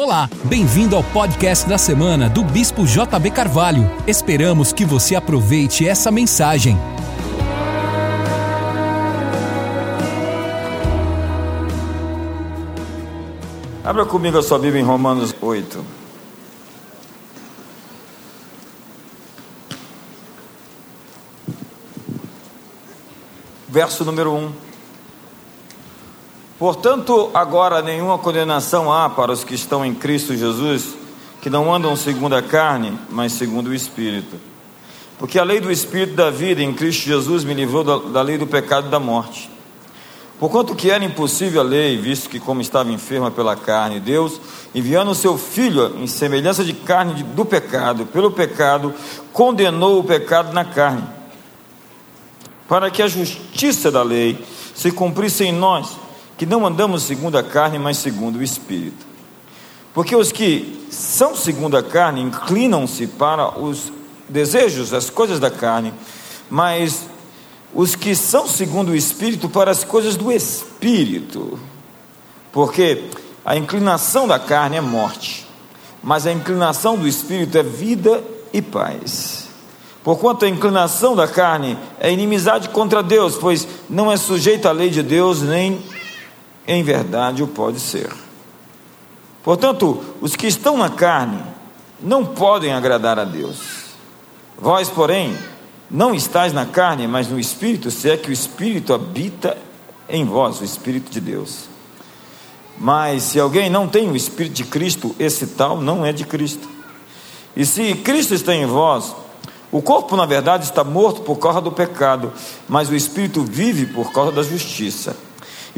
Olá, bem-vindo ao podcast da semana do Bispo JB Carvalho. Esperamos que você aproveite essa mensagem. Abra comigo a sua Bíblia em Romanos 8. Verso número 1. Portanto, agora nenhuma condenação há para os que estão em Cristo Jesus, que não andam segundo a carne, mas segundo o Espírito. Porque a lei do Espírito da vida em Cristo Jesus me livrou da, da lei do pecado e da morte. Porquanto que era impossível a lei, visto que, como estava enferma pela carne, Deus, enviando o seu Filho em semelhança de carne do pecado, pelo pecado, condenou o pecado na carne, para que a justiça da lei se cumprisse em nós que não andamos segundo a carne, mas segundo o Espírito. Porque os que são segundo a carne inclinam-se para os desejos, as coisas da carne, mas os que são segundo o Espírito para as coisas do Espírito. Porque a inclinação da carne é morte, mas a inclinação do Espírito é vida e paz. Porquanto a inclinação da carne é inimizade contra Deus, pois não é sujeita à lei de Deus, nem em verdade o pode ser. Portanto, os que estão na carne não podem agradar a Deus. Vós, porém, não estáis na carne, mas no Espírito, se é que o Espírito habita em vós, o Espírito de Deus. Mas se alguém não tem o Espírito de Cristo, esse tal não é de Cristo. E se Cristo está em vós, o corpo, na verdade, está morto por causa do pecado, mas o Espírito vive por causa da justiça.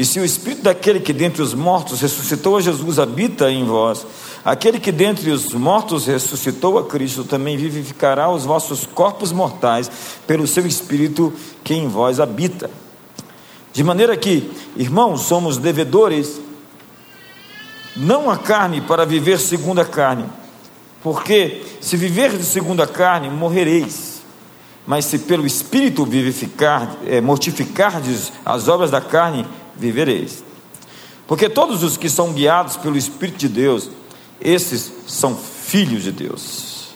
E se o Espírito daquele que dentre os mortos ressuscitou a Jesus habita em vós, aquele que dentre os mortos ressuscitou a Cristo também vivificará os vossos corpos mortais pelo seu Espírito que em vós habita. De maneira que, irmãos, somos devedores, não a carne para viver segundo a carne, porque se viver segundo a carne, morrereis. Mas se pelo Espírito vivificar, é, mortificardes as obras da carne, vivereis. Porque todos os que são guiados pelo Espírito de Deus, esses são filhos de Deus.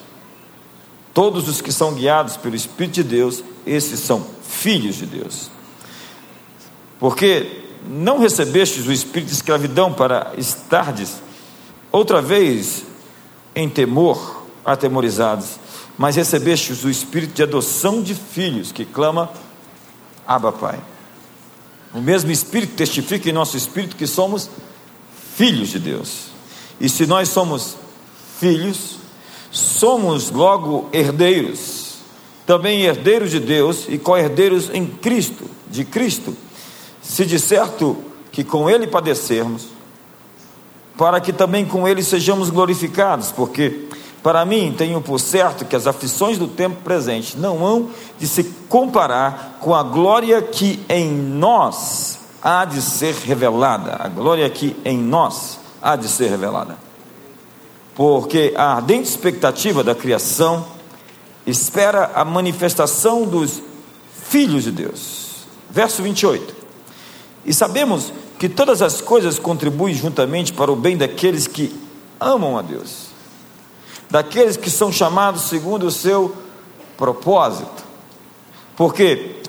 Todos os que são guiados pelo Espírito de Deus, esses são filhos de Deus. Porque não recebestes o espírito de escravidão para estardes outra vez em temor, atemorizados, mas recebestes o espírito de adoção de filhos, que clama: Abba, Pai. O mesmo Espírito testifica em nosso espírito que somos filhos de Deus. E se nós somos filhos, somos logo herdeiros, também herdeiros de Deus e co-herdeiros em Cristo, de Cristo. Se de certo que com Ele padecermos, para que também com Ele sejamos glorificados, porque para mim, tenho por certo que as aflições do tempo presente não hão de se comparar com a glória que em nós há de ser revelada. A glória que em nós há de ser revelada. Porque a ardente expectativa da criação espera a manifestação dos filhos de Deus. Verso 28. E sabemos que todas as coisas contribuem juntamente para o bem daqueles que amam a Deus daqueles que são chamados segundo o seu propósito. Porque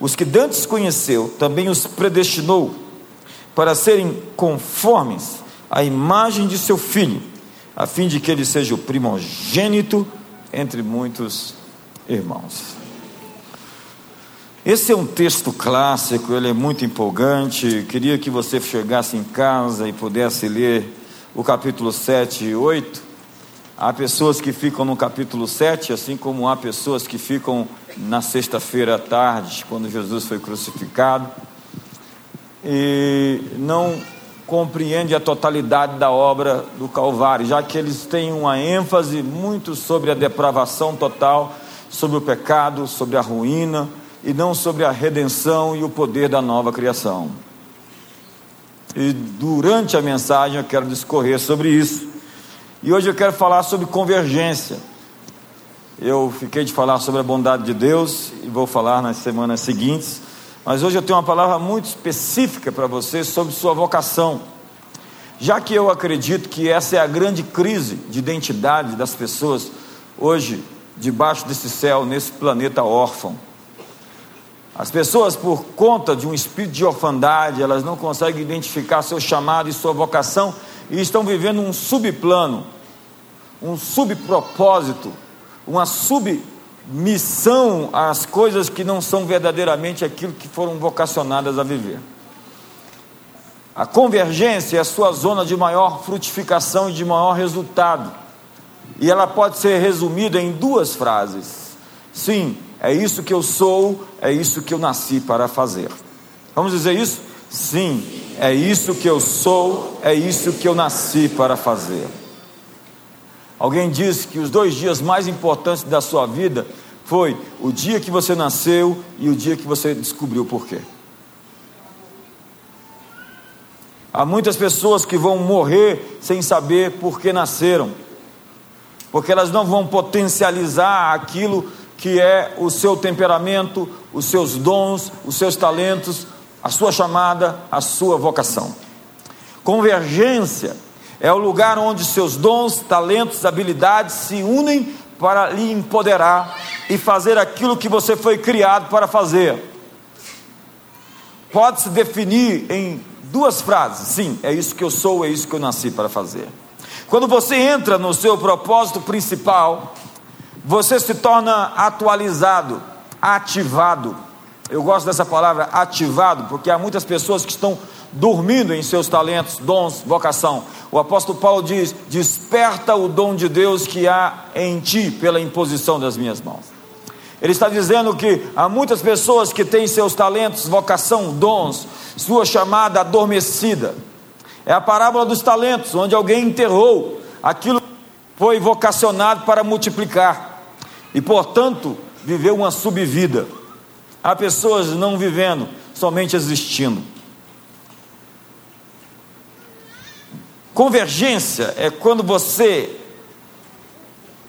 os que dantes conheceu, também os predestinou para serem conformes à imagem de seu filho, a fim de que ele seja o primogênito entre muitos irmãos. Esse é um texto clássico, ele é muito empolgante. Queria que você chegasse em casa e pudesse ler o capítulo 7 e 8 Há pessoas que ficam no capítulo 7, assim como há pessoas que ficam na sexta-feira à tarde, quando Jesus foi crucificado, e não compreende a totalidade da obra do Calvário, já que eles têm uma ênfase muito sobre a depravação total, sobre o pecado, sobre a ruína, e não sobre a redenção e o poder da nova criação. E durante a mensagem eu quero discorrer sobre isso e hoje eu quero falar sobre convergência. Eu fiquei de falar sobre a bondade de Deus e vou falar nas semanas seguintes, mas hoje eu tenho uma palavra muito específica para você sobre sua vocação. Já que eu acredito que essa é a grande crise de identidade das pessoas hoje, debaixo desse céu, nesse planeta órfão. As pessoas, por conta de um espírito de orfandade, elas não conseguem identificar seu chamado e sua vocação e estão vivendo um subplano, um subpropósito, uma submissão às coisas que não são verdadeiramente aquilo que foram vocacionadas a viver. A convergência é a sua zona de maior frutificação e de maior resultado. E ela pode ser resumida em duas frases. Sim, é isso que eu sou, é isso que eu nasci para fazer. Vamos dizer isso? Sim, é isso que eu sou, é isso que eu nasci para fazer. Alguém disse que os dois dias mais importantes da sua vida foi o dia que você nasceu e o dia que você descobriu porquê. Há muitas pessoas que vão morrer sem saber por que nasceram, porque elas não vão potencializar aquilo que é o seu temperamento, os seus dons, os seus talentos, a sua chamada, a sua vocação. Convergência é o lugar onde seus dons, talentos, habilidades se unem para lhe empoderar e fazer aquilo que você foi criado para fazer. Pode-se definir em Duas frases, sim, é isso que eu sou, é isso que eu nasci para fazer. Quando você entra no seu propósito principal, você se torna atualizado, ativado. Eu gosto dessa palavra ativado, porque há muitas pessoas que estão dormindo em seus talentos, dons, vocação. O apóstolo Paulo diz: Desperta o dom de Deus que há em ti pela imposição das minhas mãos. Ele está dizendo que há muitas pessoas que têm seus talentos, vocação, dons, sua chamada adormecida. É a parábola dos talentos, onde alguém enterrou aquilo que foi vocacionado para multiplicar e, portanto, viveu uma subvida. Há pessoas não vivendo, somente existindo. Convergência é quando você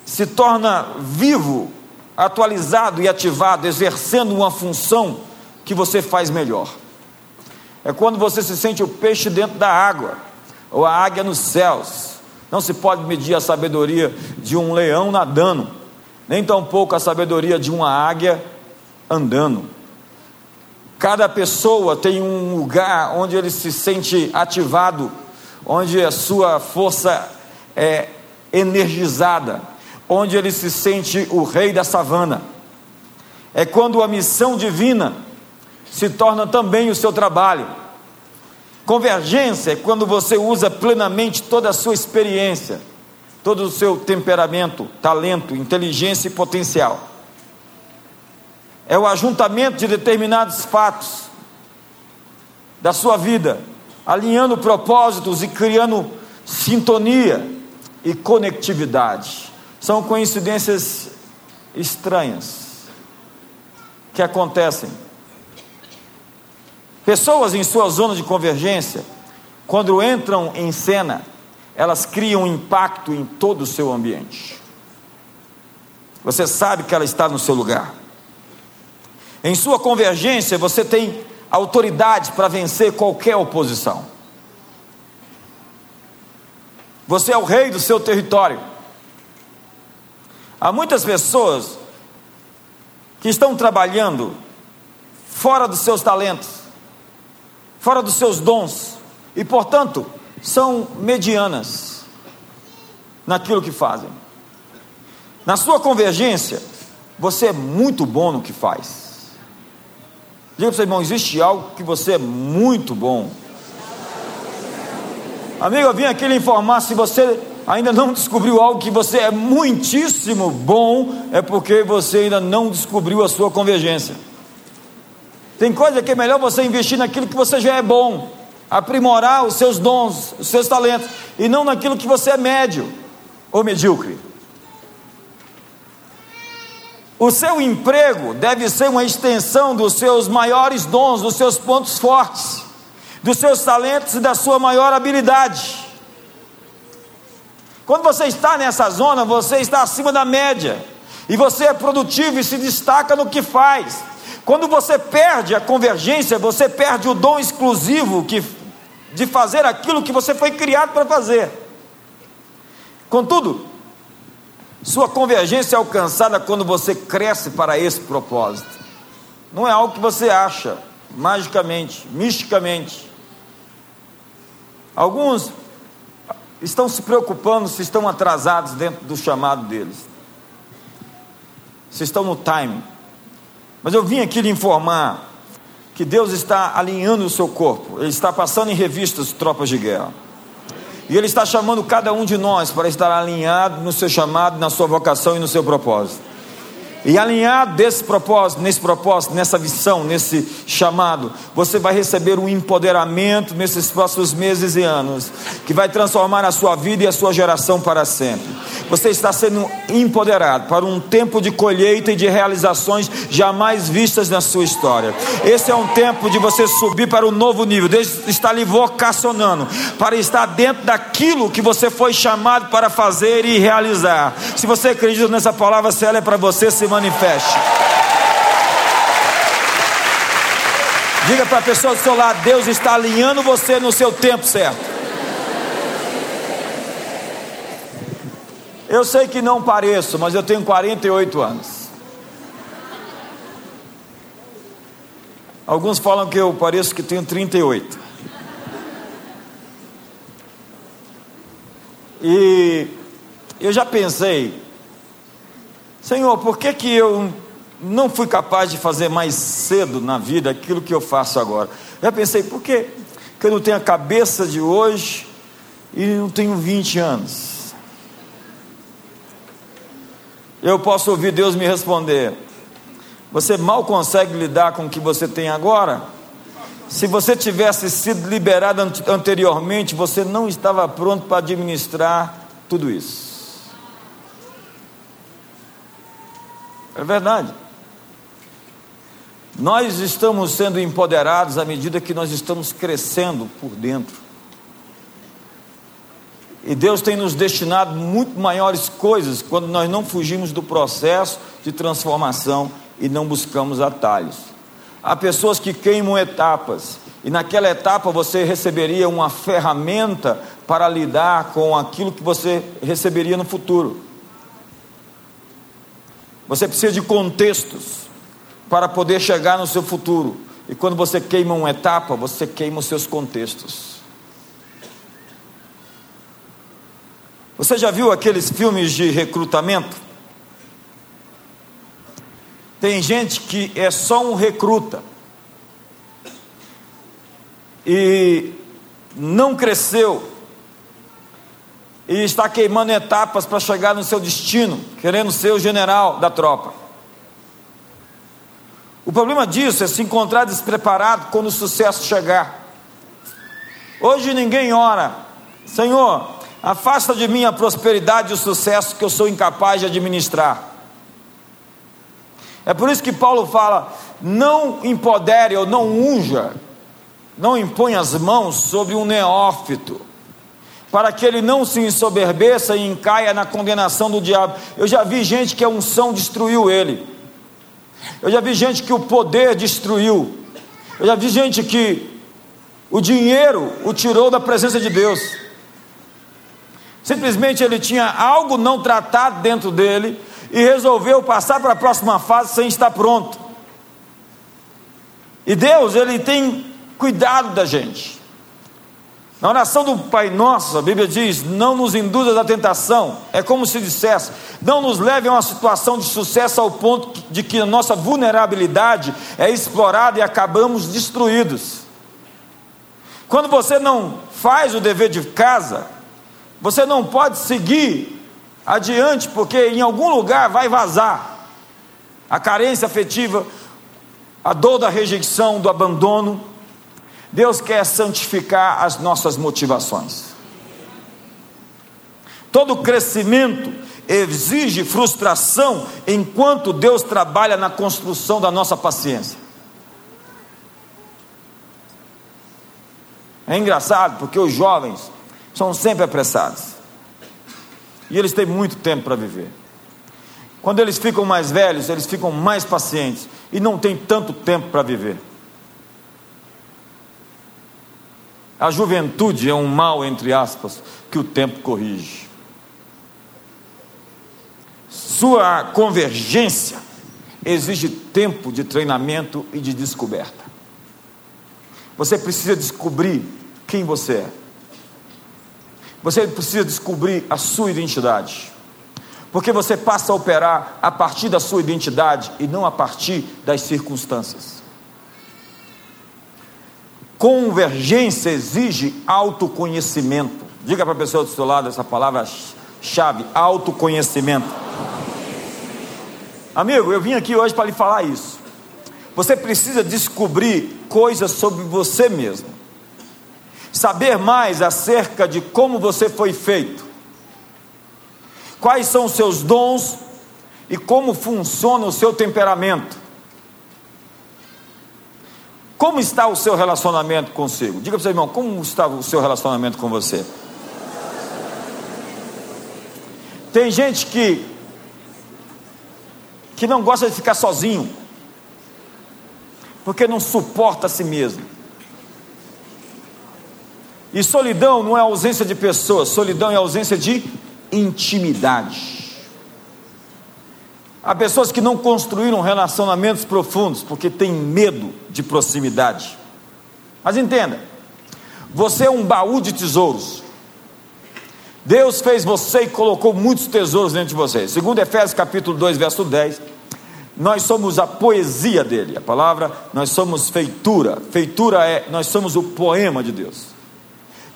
se torna vivo atualizado e ativado, exercendo uma função que você faz melhor. É quando você se sente o peixe dentro da água, ou a águia nos céus. Não se pode medir a sabedoria de um leão nadando, nem tampouco a sabedoria de uma águia andando. Cada pessoa tem um lugar onde ele se sente ativado, onde a sua força é energizada onde ele se sente o rei da savana. É quando a missão divina se torna também o seu trabalho. Convergência é quando você usa plenamente toda a sua experiência, todo o seu temperamento, talento, inteligência e potencial. É o ajuntamento de determinados fatos da sua vida, alinhando propósitos e criando sintonia e conectividade. São coincidências estranhas que acontecem. Pessoas em sua zona de convergência, quando entram em cena, elas criam impacto em todo o seu ambiente. Você sabe que ela está no seu lugar. Em sua convergência, você tem autoridade para vencer qualquer oposição. Você é o rei do seu território. Há muitas pessoas que estão trabalhando fora dos seus talentos, fora dos seus dons, e portanto são medianas naquilo que fazem. Na sua convergência, você é muito bom no que faz. Diga para o seu irmão: existe algo que você é muito bom. Amigo, eu vim aqui lhe informar se você ainda não descobriu algo que você é muitíssimo bom, é porque você ainda não descobriu a sua convergência. Tem coisa que é melhor você investir naquilo que você já é bom, aprimorar os seus dons, os seus talentos, e não naquilo que você é médio ou medíocre. O seu emprego deve ser uma extensão dos seus maiores dons, dos seus pontos fortes, dos seus talentos e da sua maior habilidade. Quando você está nessa zona, você está acima da média. E você é produtivo e se destaca no que faz. Quando você perde a convergência, você perde o dom exclusivo que de fazer aquilo que você foi criado para fazer. Contudo, sua convergência é alcançada quando você cresce para esse propósito. Não é algo que você acha magicamente, misticamente. Alguns estão se preocupando se estão atrasados dentro do chamado deles, se estão no time. Mas eu vim aqui lhe informar que Deus está alinhando o seu corpo, Ele está passando em revistas tropas de guerra. E Ele está chamando cada um de nós para estar alinhado no seu chamado, na sua vocação e no seu propósito. E alinhado desse propósito, nesse propósito, nessa visão, nesse chamado, você vai receber um empoderamento nesses próximos meses e anos, que vai transformar a sua vida e a sua geração para sempre. Você está sendo empoderado para um tempo de colheita e de realizações jamais vistas na sua história. Esse é um tempo de você subir para um novo nível. Deus está lhe vocacionando para estar dentro daquilo que você foi chamado para fazer e realizar. Se você acredita nessa palavra, se ela é para você, se manifeste. Diga para a pessoa do seu lado: Deus está alinhando você no seu tempo certo. Eu sei que não pareço, mas eu tenho 48 anos. Alguns falam que eu pareço que tenho 38. E eu já pensei Senhor, por que, que eu não fui capaz de fazer mais cedo na vida aquilo que eu faço agora? Já pensei, por que, que eu não tenho a cabeça de hoje e não tenho 20 anos? Eu posso ouvir Deus me responder: você mal consegue lidar com o que você tem agora? Se você tivesse sido liberado anteriormente, você não estava pronto para administrar tudo isso. É verdade. Nós estamos sendo empoderados à medida que nós estamos crescendo por dentro. E Deus tem nos destinado muito maiores coisas quando nós não fugimos do processo de transformação e não buscamos atalhos. Há pessoas que queimam etapas, e naquela etapa você receberia uma ferramenta para lidar com aquilo que você receberia no futuro. Você precisa de contextos para poder chegar no seu futuro. E quando você queima uma etapa, você queima os seus contextos. Você já viu aqueles filmes de recrutamento? Tem gente que é só um recruta e não cresceu e está queimando etapas para chegar no seu destino, querendo ser o general da tropa. O problema disso é se encontrar despreparado quando o sucesso chegar. Hoje ninguém ora, Senhor, afasta de mim a prosperidade e o sucesso que eu sou incapaz de administrar. É por isso que Paulo fala: não empodere ou não unja, não impõe as mãos sobre um neófito para que ele não se ensoberbeça e encaia na condenação do diabo. Eu já vi gente que a unção destruiu ele. Eu já vi gente que o poder destruiu. Eu já vi gente que o dinheiro o tirou da presença de Deus. Simplesmente ele tinha algo não tratado dentro dele e resolveu passar para a próxima fase sem estar pronto. E Deus, ele tem cuidado da gente. Na oração do Pai Nosso, a Bíblia diz: Não nos induzas à tentação. É como se dissesse: Não nos leve a uma situação de sucesso ao ponto de que a nossa vulnerabilidade é explorada e acabamos destruídos. Quando você não faz o dever de casa, você não pode seguir adiante, porque em algum lugar vai vazar a carência afetiva, a dor da rejeição, do abandono Deus quer santificar as nossas motivações. Todo crescimento exige frustração enquanto Deus trabalha na construção da nossa paciência. É engraçado porque os jovens são sempre apressados. E eles têm muito tempo para viver. Quando eles ficam mais velhos, eles ficam mais pacientes e não têm tanto tempo para viver. A juventude é um mal, entre aspas, que o tempo corrige. Sua convergência exige tempo de treinamento e de descoberta. Você precisa descobrir quem você é. Você precisa descobrir a sua identidade. Porque você passa a operar a partir da sua identidade e não a partir das circunstâncias. Convergência exige autoconhecimento. Diga para a pessoa do seu lado essa palavra-chave: autoconhecimento. Amigo, eu vim aqui hoje para lhe falar isso. Você precisa descobrir coisas sobre você mesmo, saber mais acerca de como você foi feito, quais são os seus dons e como funciona o seu temperamento. Como está o seu relacionamento consigo? Diga para o seu irmão, como está o seu relacionamento com você? Tem gente que que não gosta de ficar sozinho, porque não suporta a si mesmo. E solidão não é ausência de pessoas, solidão é ausência de intimidade. Há pessoas que não construíram relacionamentos profundos porque têm medo de proximidade. Mas entenda, você é um baú de tesouros. Deus fez você e colocou muitos tesouros dentro de você. Segundo Efésios capítulo 2, verso 10, nós somos a poesia dele. A palavra, nós somos feitura. Feitura é, nós somos o poema de Deus.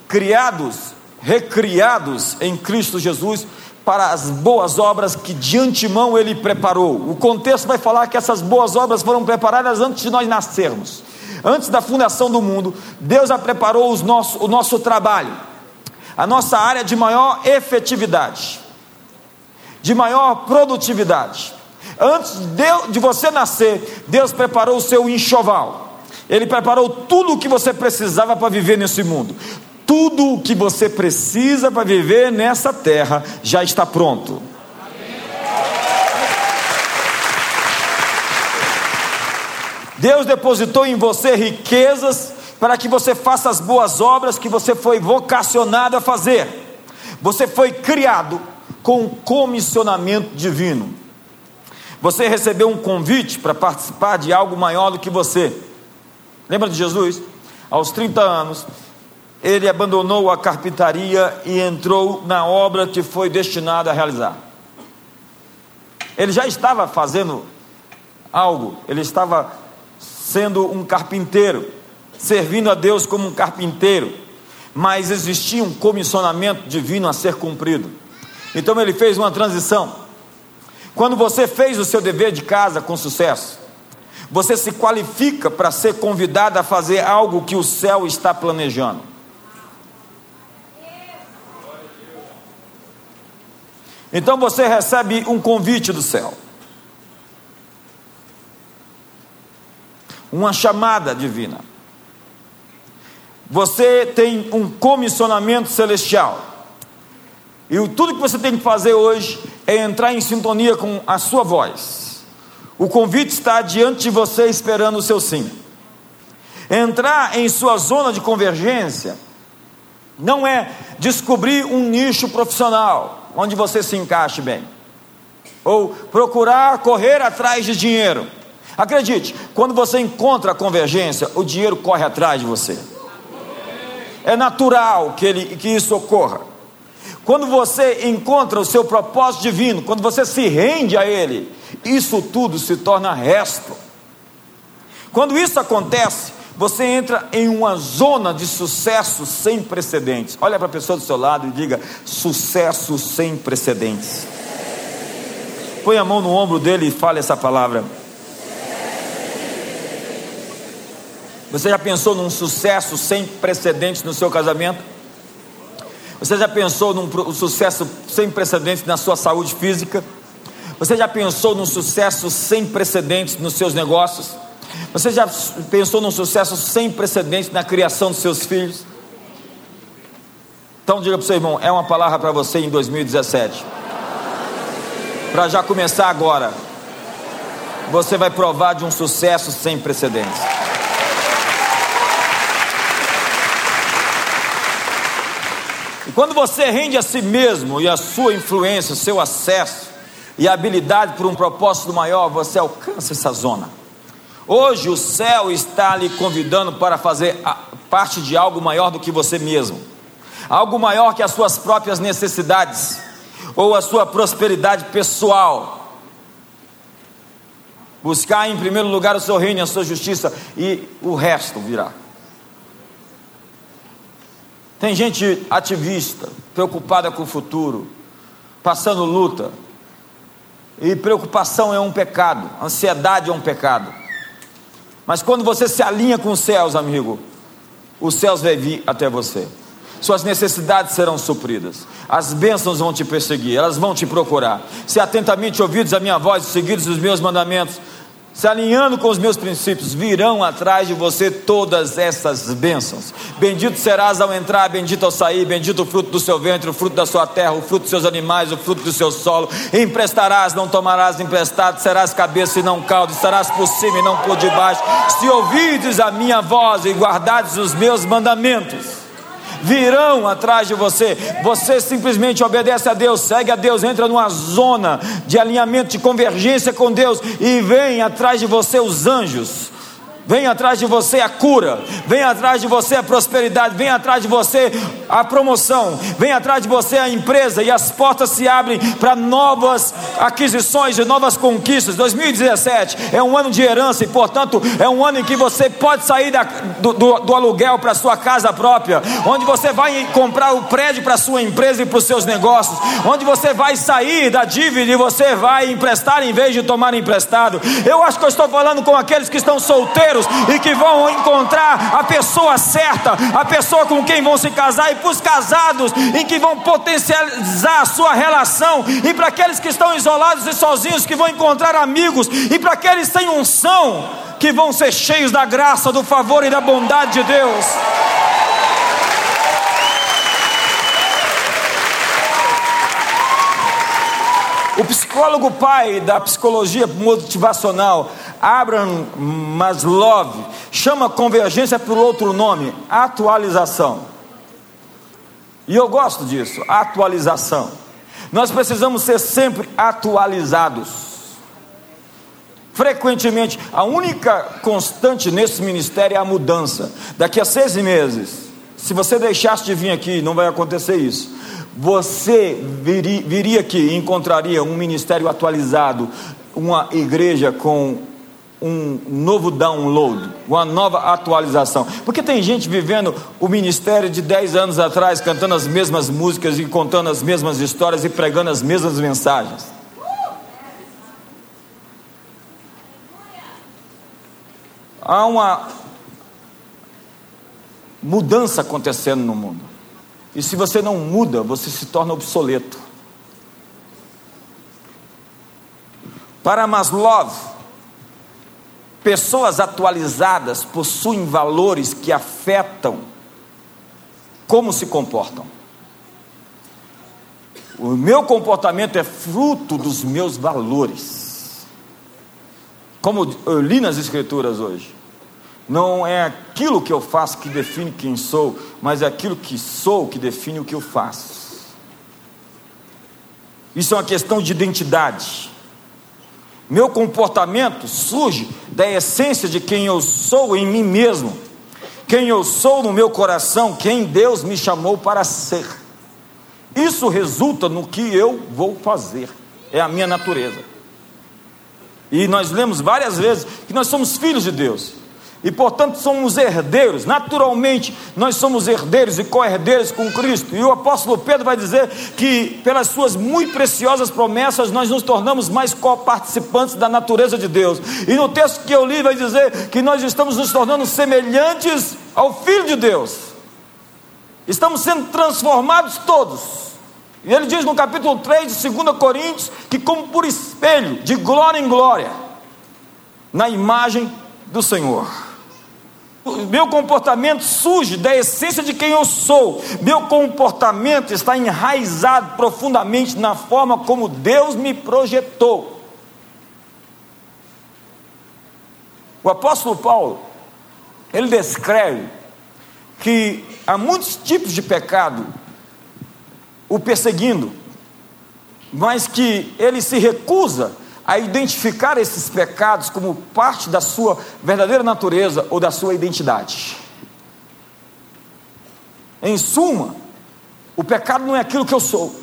Criados, recriados em Cristo Jesus para as boas obras que de antemão ele preparou. O contexto vai falar que essas boas obras foram preparadas antes de nós nascermos. Antes da fundação do mundo, Deus já preparou os nosso, o nosso trabalho, a nossa área de maior efetividade, de maior produtividade. Antes de, de você nascer, Deus preparou o seu enxoval. Ele preparou tudo o que você precisava para viver nesse mundo. Tudo o que você precisa para viver nessa terra já está pronto. Deus depositou em você riquezas para que você faça as boas obras que você foi vocacionado a fazer. Você foi criado com um comissionamento divino. Você recebeu um convite para participar de algo maior do que você. Lembra de Jesus? Aos 30 anos, ele abandonou a carpintaria e entrou na obra que foi destinada a realizar. Ele já estava fazendo algo, ele estava sendo um carpinteiro, servindo a Deus como um carpinteiro, mas existia um comissionamento divino a ser cumprido. Então ele fez uma transição. Quando você fez o seu dever de casa com sucesso, você se qualifica para ser convidado a fazer algo que o céu está planejando. Então você recebe um convite do céu, uma chamada divina. Você tem um comissionamento celestial. E tudo que você tem que fazer hoje é entrar em sintonia com a sua voz. O convite está diante de você esperando o seu sim. Entrar em sua zona de convergência não é descobrir um nicho profissional onde você se encaixe bem. Ou procurar correr atrás de dinheiro. Acredite, quando você encontra a convergência, o dinheiro corre atrás de você. É natural que, ele, que isso ocorra. Quando você encontra o seu propósito divino, quando você se rende a Ele, isso tudo se torna resto. Quando isso acontece, você entra em uma zona de sucesso sem precedentes. Olha para a pessoa do seu lado e diga: sucesso sem precedentes. Põe a mão no ombro dele e fale essa palavra. Você já pensou num sucesso sem precedentes no seu casamento? Você já pensou num sucesso sem precedentes na sua saúde física? Você já pensou num sucesso sem precedentes nos seus negócios? Você já pensou num sucesso sem precedentes na criação dos seus filhos? Então diga para o seu irmão, é uma palavra para você em 2017. Para já começar agora. Você vai provar de um sucesso sem precedentes. Quando você rende a si mesmo e a sua influência, seu acesso e habilidade por um propósito maior, você alcança essa zona. Hoje o céu está lhe convidando para fazer parte de algo maior do que você mesmo, algo maior que as suas próprias necessidades ou a sua prosperidade pessoal. Buscar em primeiro lugar o seu reino e a sua justiça, e o resto virá. Tem gente ativista, preocupada com o futuro, passando luta. E preocupação é um pecado, ansiedade é um pecado. Mas quando você se alinha com os céus, amigo, os céus vão vir até você. Suas necessidades serão supridas. As bênçãos vão te perseguir, elas vão te procurar. Se atentamente ouvidos a minha voz e seguidos os meus mandamentos, se alinhando com os meus princípios, virão atrás de você todas essas bênçãos. Bendito serás ao entrar, bendito ao sair, bendito o fruto do seu ventre, o fruto da sua terra, o fruto dos seus animais, o fruto do seu solo. Emprestarás, não tomarás emprestado, serás cabeça e não caldo, estarás por cima e não por debaixo. Se ouvides a minha voz e guardares os meus mandamentos virão atrás de você. Você simplesmente obedece a Deus, segue a Deus, entra numa zona de alinhamento, de convergência com Deus e vem atrás de você os anjos Vem atrás de você a cura, vem atrás de você a prosperidade, vem atrás de você a promoção, vem atrás de você a empresa. E as portas se abrem para novas aquisições e novas conquistas. 2017 é um ano de herança e, portanto, é um ano em que você pode sair da, do, do, do, aluguel para sua casa própria, onde você vai comprar o prédio para sua empresa e para os seus negócios, onde você vai sair da dívida e você vai emprestar em vez de tomar emprestado. Eu acho que eu estou falando com aqueles que estão solteiros solteiros e que vão encontrar a pessoa certa, a pessoa com quem vão se casar, e para os casados em que vão potencializar a sua relação, e para aqueles que estão isolados e sozinhos que vão encontrar amigos, e para aqueles sem unção que vão ser cheios da graça, do favor e da bondade de Deus. O psicólogo pai da psicologia motivacional, Abraham Maslow, chama convergência por outro nome, atualização. E eu gosto disso, atualização. Nós precisamos ser sempre atualizados. Frequentemente, a única constante nesse ministério é a mudança. Daqui a seis meses, se você deixasse de vir aqui, não vai acontecer isso você viria, viria aqui e encontraria um ministério atualizado, uma igreja com um novo download, uma nova atualização. Porque tem gente vivendo o ministério de 10 anos atrás, cantando as mesmas músicas e contando as mesmas histórias e pregando as mesmas mensagens. Há uma mudança acontecendo no mundo. E se você não muda, você se torna obsoleto. Para Maslow, pessoas atualizadas possuem valores que afetam como se comportam. O meu comportamento é fruto dos meus valores. Como eu li nas Escrituras hoje. Não é aquilo que eu faço que define quem sou, mas é aquilo que sou que define o que eu faço. Isso é uma questão de identidade. Meu comportamento surge da essência de quem eu sou em mim mesmo, quem eu sou no meu coração, quem Deus me chamou para ser. Isso resulta no que eu vou fazer, é a minha natureza. E nós lemos várias vezes que nós somos filhos de Deus e portanto somos herdeiros. Naturalmente, nós somos herdeiros e co-herdeiros com Cristo. E o apóstolo Pedro vai dizer que, pelas suas muito preciosas promessas, nós nos tornamos mais co-participantes da natureza de Deus. E no texto que eu li, vai dizer que nós estamos nos tornando semelhantes ao Filho de Deus. Estamos sendo transformados todos. E ele diz no capítulo 3 de 2 Coríntios que, como por espelho, de glória em glória, na imagem do Senhor. Meu comportamento surge da essência de quem eu sou. Meu comportamento está enraizado profundamente na forma como Deus me projetou. O apóstolo Paulo, ele descreve que há muitos tipos de pecado o perseguindo, mas que ele se recusa a identificar esses pecados como parte da sua verdadeira natureza ou da sua identidade. Em suma, o pecado não é aquilo que eu sou.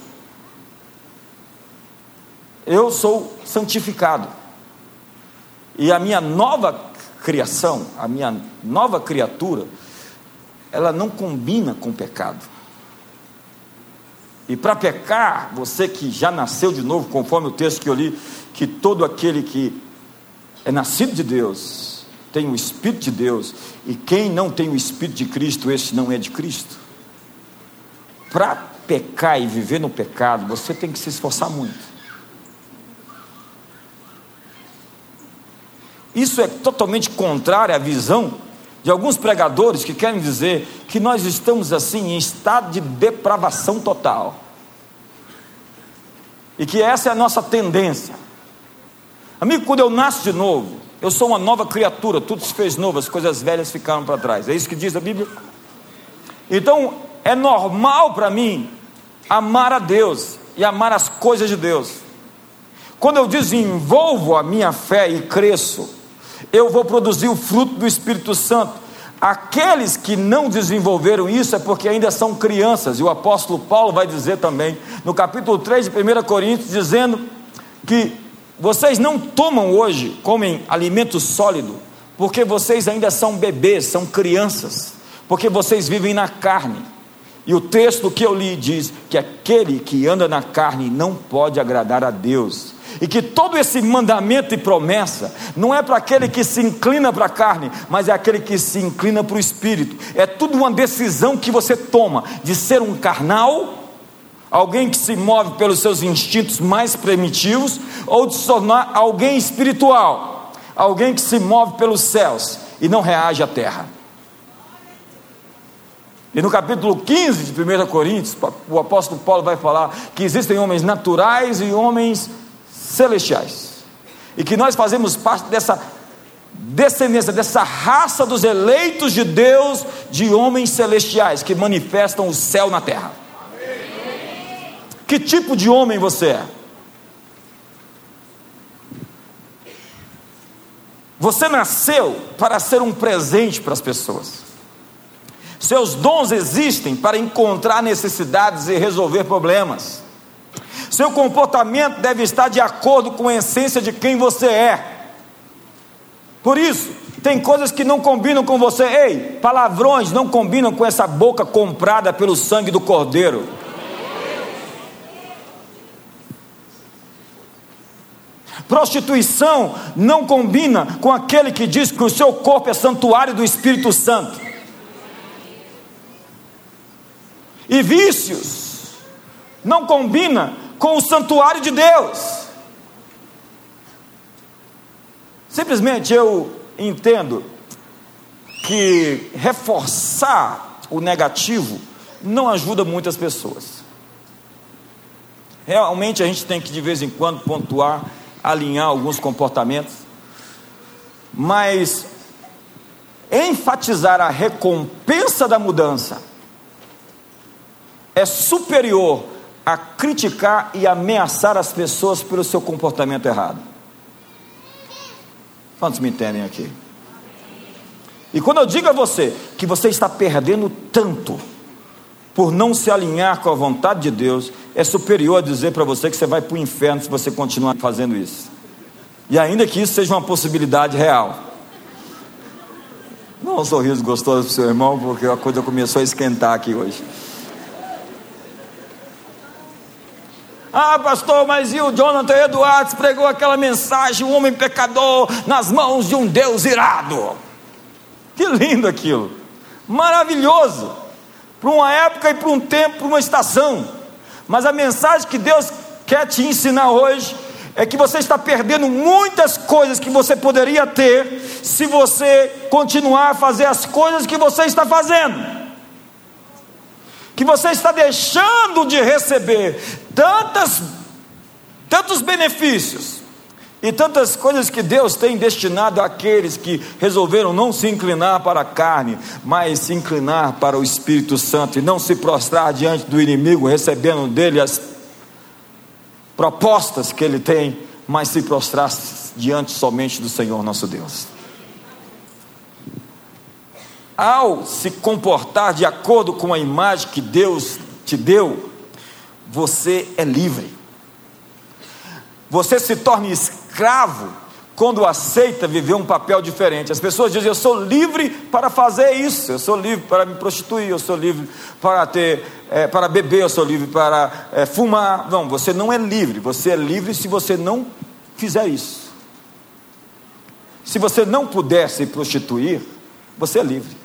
Eu sou santificado. E a minha nova criação, a minha nova criatura, ela não combina com o pecado. E para pecar, você que já nasceu de novo, conforme o texto que eu li, que todo aquele que é nascido de Deus tem o Espírito de Deus, e quem não tem o Espírito de Cristo, esse não é de Cristo. Para pecar e viver no pecado, você tem que se esforçar muito. Isso é totalmente contrário à visão de alguns pregadores que querem dizer que nós estamos assim em estado de depravação total. E que essa é a nossa tendência. Amigo, quando eu nasço de novo, eu sou uma nova criatura, tudo se fez novo, as coisas velhas ficaram para trás. É isso que diz a Bíblia? Então, é normal para mim amar a Deus e amar as coisas de Deus. Quando eu desenvolvo a minha fé e cresço, eu vou produzir o fruto do Espírito Santo. Aqueles que não desenvolveram isso é porque ainda são crianças, e o apóstolo Paulo vai dizer também, no capítulo 3 de 1 Coríntios, dizendo que vocês não tomam hoje, comem alimento sólido, porque vocês ainda são bebês, são crianças, porque vocês vivem na carne. E o texto que eu li diz que aquele que anda na carne não pode agradar a Deus. E que todo esse mandamento e promessa não é para aquele que se inclina para a carne, mas é aquele que se inclina para o espírito. É tudo uma decisão que você toma de ser um carnal, alguém que se move pelos seus instintos mais primitivos, ou de se tornar alguém espiritual, alguém que se move pelos céus e não reage à terra. E no capítulo 15 de 1 Coríntios, o apóstolo Paulo vai falar que existem homens naturais e homens celestiais. E que nós fazemos parte dessa descendência, dessa raça dos eleitos de Deus, de homens celestiais, que manifestam o céu na terra. Que tipo de homem você é? Você nasceu para ser um presente para as pessoas. Seus dons existem para encontrar necessidades e resolver problemas. Seu comportamento deve estar de acordo com a essência de quem você é. Por isso, tem coisas que não combinam com você. Ei, palavrões não combinam com essa boca comprada pelo sangue do Cordeiro. Prostituição não combina com aquele que diz que o seu corpo é santuário do Espírito Santo. E vícios não combina com o santuário de Deus. Simplesmente eu entendo que reforçar o negativo não ajuda muitas pessoas. Realmente a gente tem que de vez em quando pontuar, alinhar alguns comportamentos, mas enfatizar a recompensa da mudança é superior a criticar e ameaçar as pessoas pelo seu comportamento errado. Quantos me entendem aqui? E quando eu digo a você que você está perdendo tanto por não se alinhar com a vontade de Deus, é superior a dizer para você que você vai para o inferno se você continuar fazendo isso. E ainda que isso seja uma possibilidade real. Não um sorriso gostoso para o seu irmão, porque a coisa começou a esquentar aqui hoje. Ah, pastor, mas e o Jonathan Edwards pregou aquela mensagem, um homem pecador nas mãos de um Deus irado. Que lindo aquilo. Maravilhoso. Para uma época e para um tempo, para uma estação. Mas a mensagem que Deus quer te ensinar hoje é que você está perdendo muitas coisas que você poderia ter se você continuar a fazer as coisas que você está fazendo que você está deixando de receber tantas, tantos benefícios E tantas coisas que Deus tem destinado àqueles que resolveram não se inclinar para a carne, mas se inclinar para o Espírito Santo e não se prostrar diante do inimigo, recebendo dele as propostas que ele tem, mas se prostrar diante somente do Senhor nosso Deus. Ao se comportar de acordo com a imagem que Deus te deu, você é livre. Você se torna escravo quando aceita viver um papel diferente. As pessoas dizem: Eu sou livre para fazer isso, eu sou livre para me prostituir, eu sou livre para ter, é, para beber, eu sou livre para é, fumar. Não, você não é livre. Você é livre se você não fizer isso. Se você não puder se prostituir, você é livre.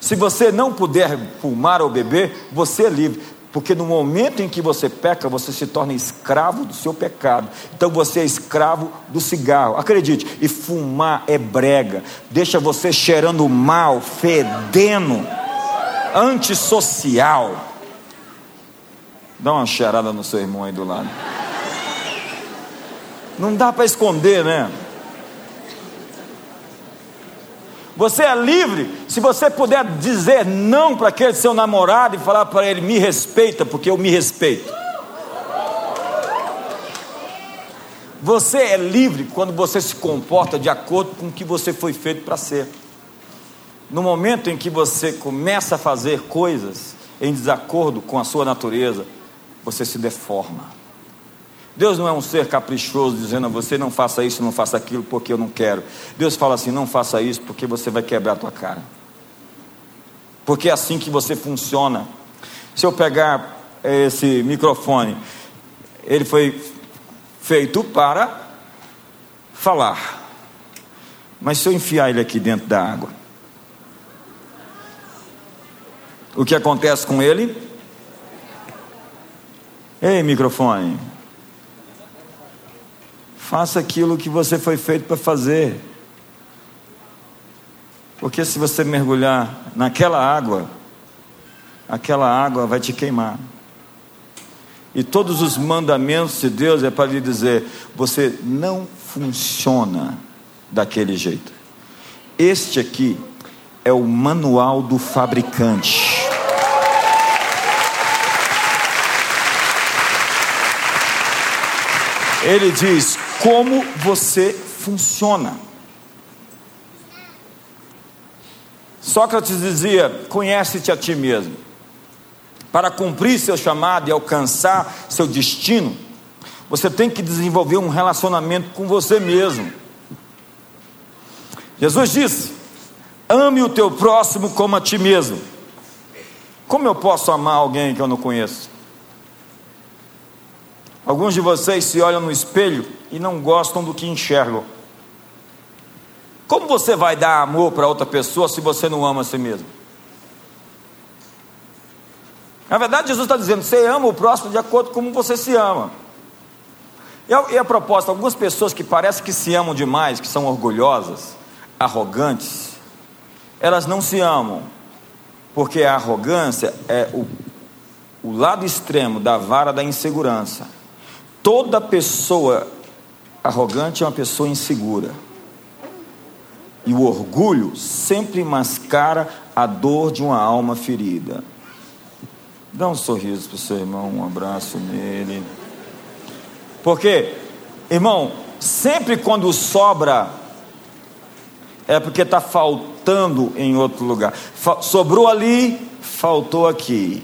Se você não puder fumar ou beber, você é livre. Porque no momento em que você peca, você se torna escravo do seu pecado. Então você é escravo do cigarro. Acredite, e fumar é brega. Deixa você cheirando mal, fedendo, antissocial. Dá uma cheirada no seu irmão aí do lado. Não dá para esconder, né? Você é livre se você puder dizer não para aquele seu namorado e falar para ele: me respeita, porque eu me respeito. Você é livre quando você se comporta de acordo com o que você foi feito para ser. No momento em que você começa a fazer coisas em desacordo com a sua natureza, você se deforma. Deus não é um ser caprichoso dizendo a você não faça isso, não faça aquilo porque eu não quero. Deus fala assim: não faça isso porque você vai quebrar a tua cara. Porque é assim que você funciona. Se eu pegar esse microfone, ele foi feito para falar. Mas se eu enfiar ele aqui dentro da água, o que acontece com ele? Ei, microfone, Faça aquilo que você foi feito para fazer. Porque se você mergulhar naquela água, aquela água vai te queimar. E todos os mandamentos de Deus é para lhe dizer: você não funciona daquele jeito. Este aqui é o manual do fabricante. Ele diz: como você funciona. Sócrates dizia: conhece-te a ti mesmo. Para cumprir seu chamado e alcançar seu destino, você tem que desenvolver um relacionamento com você mesmo. Jesus disse: ame o teu próximo como a ti mesmo. Como eu posso amar alguém que eu não conheço? Alguns de vocês se olham no espelho e não gostam do que enxergam. Como você vai dar amor para outra pessoa se você não ama a si mesmo? Na verdade, Jesus está dizendo: você ama o próximo de acordo com como você se ama. E a, e a proposta, algumas pessoas que parecem que se amam demais, que são orgulhosas, arrogantes, elas não se amam, porque a arrogância é o, o lado extremo da vara da insegurança. Toda pessoa arrogante é uma pessoa insegura. E o orgulho sempre mascara a dor de uma alma ferida. Dá um sorriso para o seu irmão, um abraço nele. Porque, irmão, sempre quando sobra, é porque está faltando em outro lugar. Sobrou ali, faltou aqui.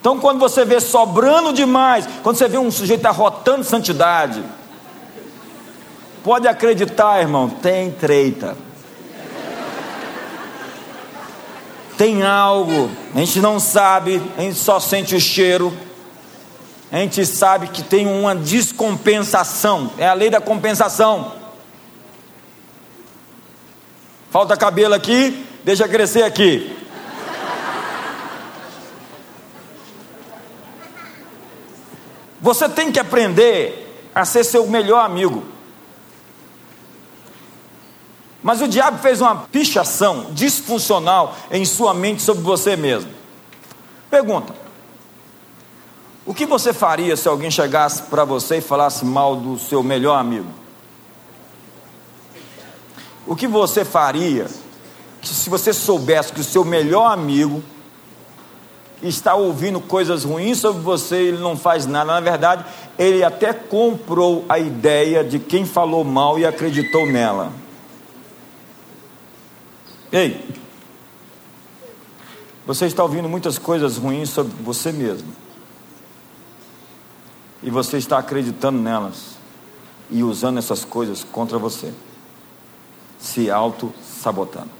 Então, quando você vê sobrando demais, quando você vê um sujeito arrotando santidade, pode acreditar, irmão, tem treita. Tem algo, a gente não sabe, a gente só sente o cheiro. A gente sabe que tem uma descompensação, é a lei da compensação. Falta cabelo aqui, deixa crescer aqui. Você tem que aprender a ser seu melhor amigo. Mas o diabo fez uma pichação disfuncional em sua mente sobre você mesmo. Pergunta: O que você faria se alguém chegasse para você e falasse mal do seu melhor amigo? O que você faria se você soubesse que o seu melhor amigo está ouvindo coisas ruins sobre você ele não faz nada? Na verdade, ele até comprou a ideia de quem falou mal e acreditou nela. Ei, você está ouvindo muitas coisas ruins sobre você mesmo. E você está acreditando nelas e usando essas coisas contra você, se auto-sabotando.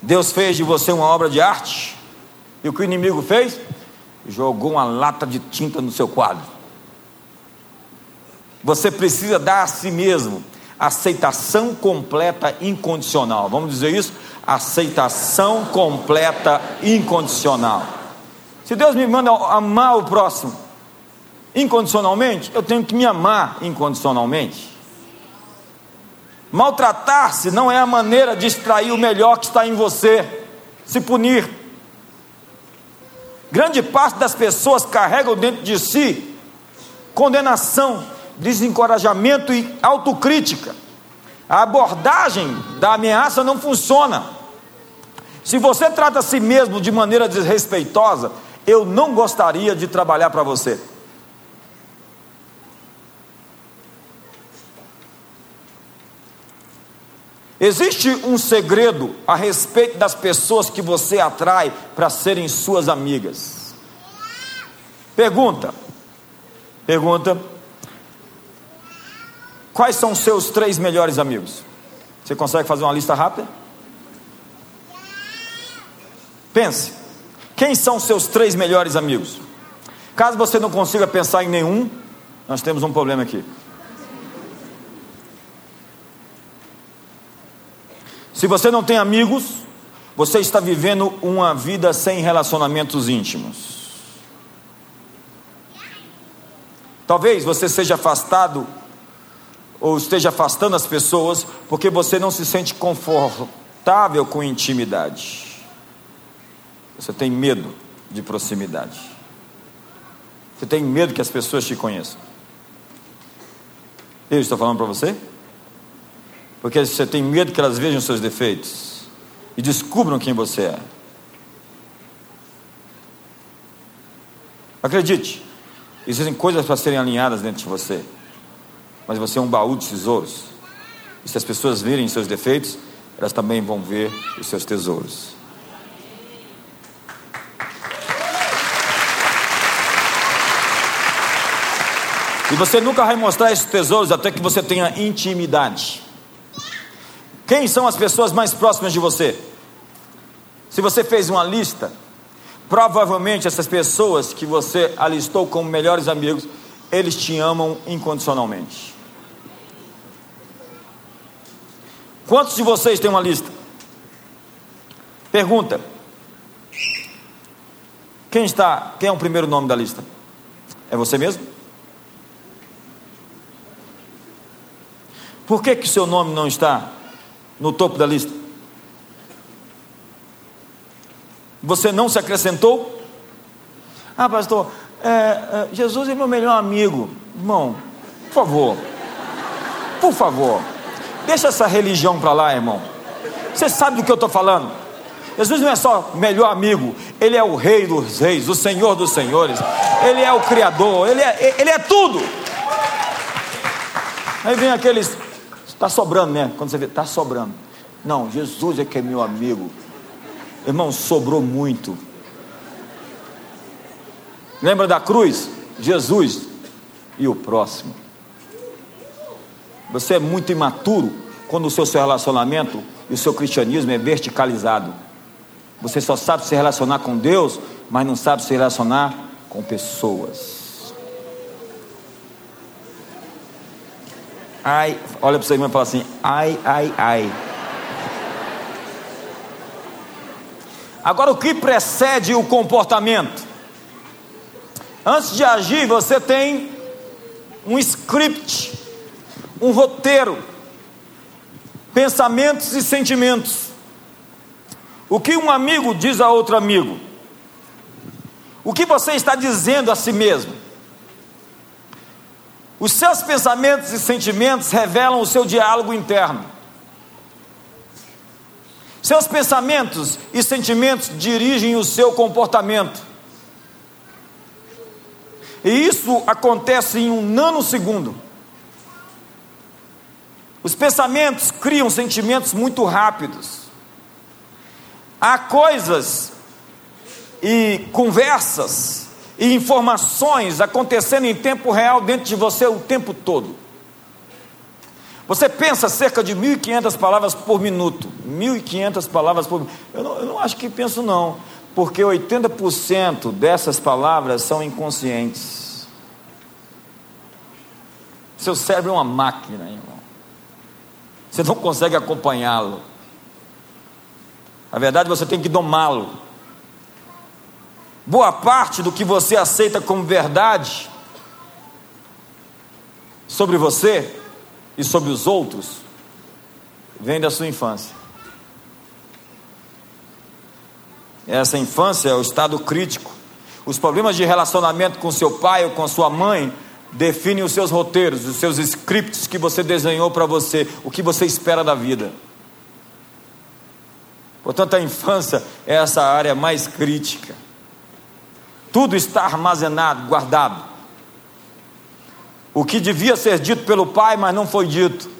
Deus fez de você uma obra de arte, e o que o inimigo fez? Jogou uma lata de tinta no seu quadro. Você precisa dar a si mesmo aceitação completa incondicional. Vamos dizer isso? Aceitação completa incondicional. Se Deus me manda amar o próximo incondicionalmente, eu tenho que me amar incondicionalmente. Maltratar-se não é a maneira de extrair o melhor que está em você, se punir. Grande parte das pessoas carregam dentro de si condenação, desencorajamento e autocrítica. A abordagem da ameaça não funciona. Se você trata a si mesmo de maneira desrespeitosa, eu não gostaria de trabalhar para você. Existe um segredo a respeito das pessoas que você atrai para serem suas amigas. Pergunta. Pergunta. Quais são os seus três melhores amigos? Você consegue fazer uma lista rápida? Pense. Quem são seus três melhores amigos? Caso você não consiga pensar em nenhum, nós temos um problema aqui. Se você não tem amigos, você está vivendo uma vida sem relacionamentos íntimos. Talvez você seja afastado ou esteja afastando as pessoas porque você não se sente confortável com intimidade. Você tem medo de proximidade. Você tem medo que as pessoas te conheçam. Eu estou falando para você? Porque você tem medo que elas vejam seus defeitos e descubram quem você é. Acredite, existem coisas para serem alinhadas dentro de você, mas você é um baú de tesouros. E se as pessoas virem seus defeitos, elas também vão ver os seus tesouros. E você nunca vai mostrar esses tesouros até que você tenha intimidade. Quem são as pessoas mais próximas de você? Se você fez uma lista, provavelmente essas pessoas que você alistou como melhores amigos, eles te amam incondicionalmente. Quantos de vocês têm uma lista? Pergunta: Quem está? Quem é o primeiro nome da lista? É você mesmo? Por que que seu nome não está no topo da lista? Você não se acrescentou? Ah, pastor, é, é, Jesus é meu melhor amigo. Irmão, por favor, por favor, deixa essa religião para lá, irmão. Você sabe do que eu estou falando? Jesus não é só melhor amigo, Ele é o Rei dos Reis, o Senhor dos Senhores, Ele é o Criador, Ele é, Ele é tudo. Aí vem aqueles Está sobrando, né? Quando você vê, está sobrando. Não, Jesus é que é meu amigo. Irmão, sobrou muito. Lembra da cruz? Jesus e o próximo. Você é muito imaturo quando o seu, seu relacionamento e o seu cristianismo é verticalizado. Você só sabe se relacionar com Deus, mas não sabe se relacionar com pessoas. Ai, olha para você e fala assim: ai, ai, ai. Agora, o que precede o comportamento? Antes de agir, você tem um script, um roteiro, pensamentos e sentimentos. O que um amigo diz a outro amigo? O que você está dizendo a si mesmo? Os seus pensamentos e sentimentos revelam o seu diálogo interno. Seus pensamentos e sentimentos dirigem o seu comportamento. E isso acontece em um nanosegundo. Os pensamentos criam sentimentos muito rápidos. Há coisas e conversas e informações acontecendo em tempo real dentro de você o tempo todo. Você pensa cerca de 1.500 palavras por minuto. 1.500 palavras por minuto. Eu não, eu não acho que penso, não, porque 80% dessas palavras são inconscientes. Seu cérebro é uma máquina, irmão. Você não consegue acompanhá-lo. Na verdade, você tem que domá-lo. Boa parte do que você aceita como verdade sobre você e sobre os outros vem da sua infância. Essa infância é o estado crítico. Os problemas de relacionamento com seu pai ou com sua mãe definem os seus roteiros, os seus scripts que você desenhou para você, o que você espera da vida. Portanto, a infância é essa área mais crítica. Tudo está armazenado, guardado. O que devia ser dito pelo pai, mas não foi dito.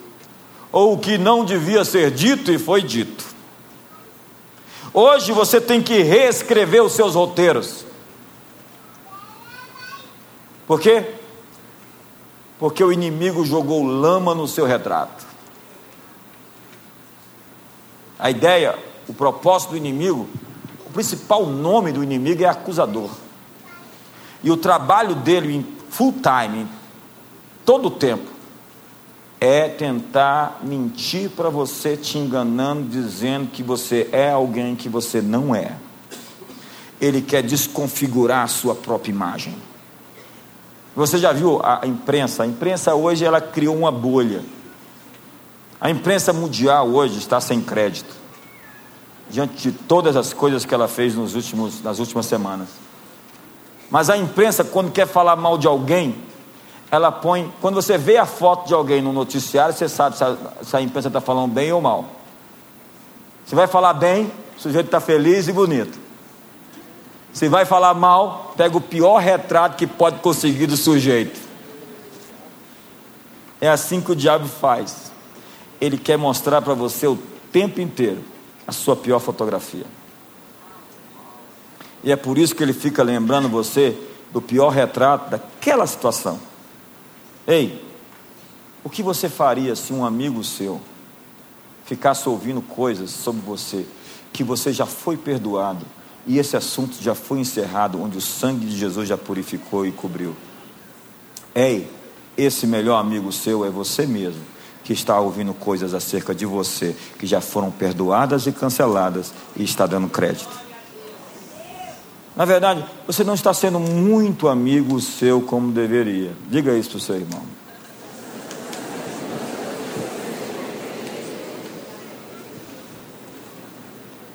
Ou o que não devia ser dito e foi dito. Hoje você tem que reescrever os seus roteiros. Por quê? Porque o inimigo jogou lama no seu retrato. A ideia, o propósito do inimigo, o principal nome do inimigo é acusador. E o trabalho dele em full time, todo o tempo, é tentar mentir para você, te enganando, dizendo que você é alguém que você não é. Ele quer desconfigurar a sua própria imagem. Você já viu a imprensa? A imprensa hoje ela criou uma bolha. A imprensa mundial hoje está sem crédito diante de todas as coisas que ela fez nos últimos, nas últimas semanas. Mas a imprensa, quando quer falar mal de alguém, ela põe. Quando você vê a foto de alguém no noticiário, você sabe se a, se a imprensa está falando bem ou mal. Se vai falar bem, o sujeito está feliz e bonito. Se vai falar mal, pega o pior retrato que pode conseguir do sujeito. É assim que o diabo faz. Ele quer mostrar para você o tempo inteiro a sua pior fotografia. E é por isso que ele fica lembrando você do pior retrato daquela situação. Ei, o que você faria se um amigo seu ficasse ouvindo coisas sobre você que você já foi perdoado e esse assunto já foi encerrado, onde o sangue de Jesus já purificou e cobriu. Ei, esse melhor amigo seu é você mesmo, que está ouvindo coisas acerca de você que já foram perdoadas e canceladas e está dando crédito. Na verdade, você não está sendo muito amigo seu como deveria. Diga isso para o seu irmão.